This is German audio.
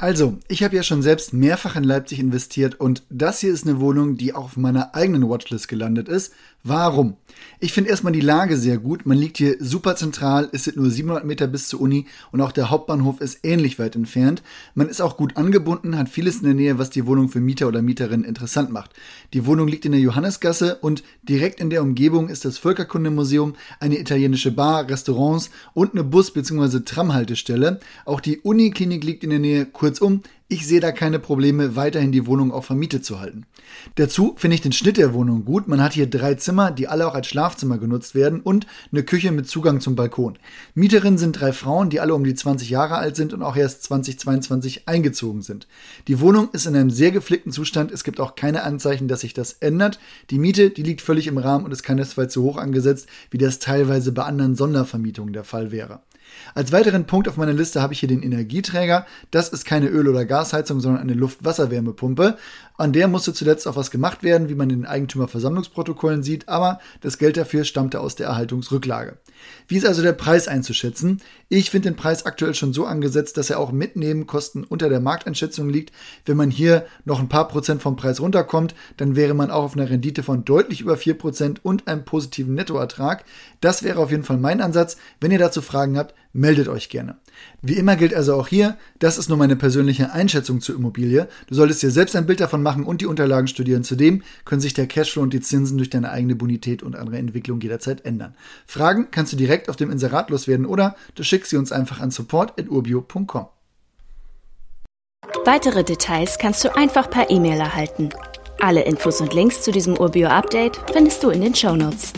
Also, ich habe ja schon selbst mehrfach in Leipzig investiert und das hier ist eine Wohnung, die auch auf meiner eigenen Watchlist gelandet ist. Warum? Ich finde erstmal die Lage sehr gut. Man liegt hier super zentral, es sind nur 700 Meter bis zur Uni und auch der Hauptbahnhof ist ähnlich weit entfernt. Man ist auch gut angebunden, hat vieles in der Nähe, was die Wohnung für Mieter oder Mieterinnen interessant macht. Die Wohnung liegt in der Johannesgasse und direkt in der Umgebung ist das Völkerkundemuseum, eine italienische Bar, Restaurants und eine Bus- bzw. Tramhaltestelle. Auch die Uniklinik liegt in der Nähe, Kurzum, ich sehe da keine Probleme, weiterhin die Wohnung auch vermietet zu halten. Dazu finde ich den Schnitt der Wohnung gut. Man hat hier drei Zimmer, die alle auch als Schlafzimmer genutzt werden und eine Küche mit Zugang zum Balkon. Mieterinnen sind drei Frauen, die alle um die 20 Jahre alt sind und auch erst 2022 eingezogen sind. Die Wohnung ist in einem sehr gepflegten Zustand. Es gibt auch keine Anzeichen, dass sich das ändert. Die Miete, die liegt völlig im Rahmen und ist keinesfalls so hoch angesetzt, wie das teilweise bei anderen Sondervermietungen der Fall wäre. Als weiteren Punkt auf meiner Liste habe ich hier den Energieträger. Das ist keine Öl- oder Gasheizung, sondern eine Luft-Wasser-Wärmepumpe. An der musste zuletzt auch was gemacht werden, wie man in den Eigentümerversammlungsprotokollen sieht, aber das Geld dafür stammte aus der Erhaltungsrücklage. Wie ist also der Preis einzuschätzen? Ich finde den Preis aktuell schon so angesetzt, dass er auch mit Nebenkosten unter der Markteinschätzung liegt. Wenn man hier noch ein paar Prozent vom Preis runterkommt, dann wäre man auch auf einer Rendite von deutlich über 4% und einem positiven Nettoertrag. Das wäre auf jeden Fall mein Ansatz. Wenn ihr dazu Fragen habt, meldet euch gerne. Wie immer gilt also auch hier, das ist nur meine persönliche Einschätzung zur Immobilie. Du solltest dir selbst ein Bild davon machen und die Unterlagen studieren. Zudem können sich der Cashflow und die Zinsen durch deine eigene Bonität und andere Entwicklung jederzeit ändern. Fragen kannst du direkt auf dem Inserat loswerden oder du schickst sie uns einfach an support.urbio.com. Weitere Details kannst du einfach per E-Mail erhalten. Alle Infos und Links zu diesem Urbio-Update findest du in den Show Notes.